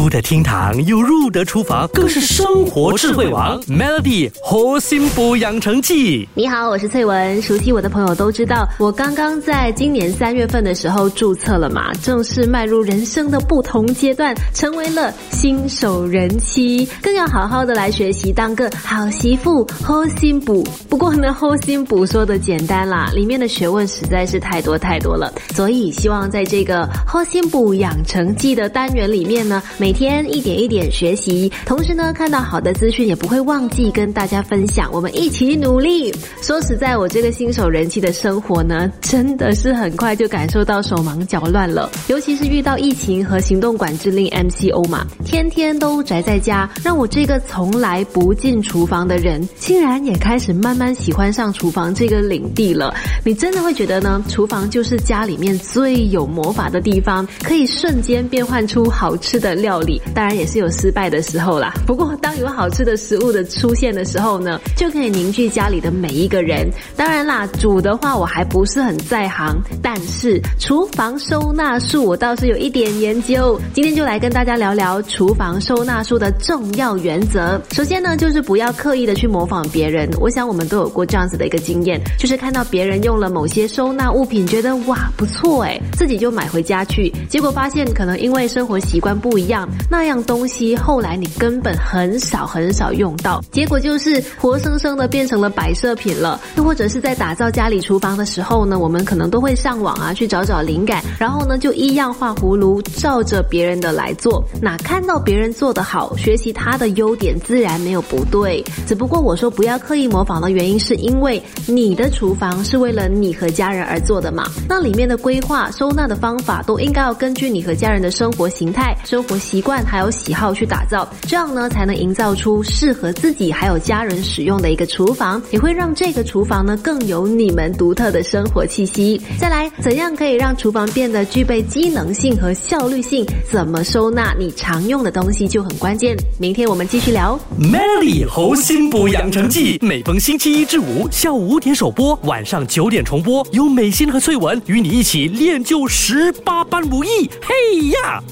出得厅堂又入得厨房，更是生活智慧王。Melody 活心补养成记。你好，我是翠文。熟悉我的朋友都知道，我刚刚在今年三月份的时候注册了嘛，正式迈入人生的不同阶段，成为了新手人妻，更要好好的来学习当个好媳妇。活心补，不过呢，活心补说的简单啦，里面的学问实在是太多太多了，所以希望在这个活心补养成记的单元里面呢，每每天一点一点学习，同时呢，看到好的资讯也不会忘记跟大家分享，我们一起努力。说实在，我这个新手人气的生活呢，真的是很快就感受到手忙脚乱了，尤其是遇到疫情和行动管制令 MCO 嘛，天天都宅在家，让我这个从来不进厨房的人，竟然也开始慢慢喜欢上厨房这个领地了。你真的会觉得呢？厨房就是家里面最有魔法的地方，可以瞬间变换出好吃的料道理。当然也是有失败的时候啦。不过当有好吃的食物的出现的时候呢，就可以凝聚家里的每一个人。当然啦，煮的话我还不是很在行，但是厨房收纳术我倒是有一点研究。今天就来跟大家聊聊厨房收纳术的重要原则。首先呢，就是不要刻意的去模仿别人。我想我们都有过这样子的一个经验，就是看到别人用了某些收纳物品，觉得哇不错哎，自己就买回家去，结果发现可能因为生活习惯不一样，那样东西后来你根本很少很少用到，结果就是活生生的变成了摆设品了。又或者是在打造家里厨房的时候呢，我们可能都会上网啊去找找灵感，然后呢就一样画葫芦，照着别人的来做。那看到别人做得好，学习他的优点，自然没有不对。只不过我说不要刻意模仿的原因，是因为你的厨房是为了你和家人而做的嘛？那里面的规划、收纳的方法都应该要根据你和家人的生活形态、生活习惯还有喜好去打造，这样呢才能营造出适合自己还有家人使用的一个厨房，也会让这个厨房呢更有你们独特的生活气息。再来，怎样可以让厨房变得具备机能性和效率性？怎么收纳你常用的东西就很关键。明天我们继续聊 Melody 猴心补养成记，每逢星期一至五下午五点首播，晚上九点重播，由美心和翠文与你一起练就十八般武艺。嘿呀！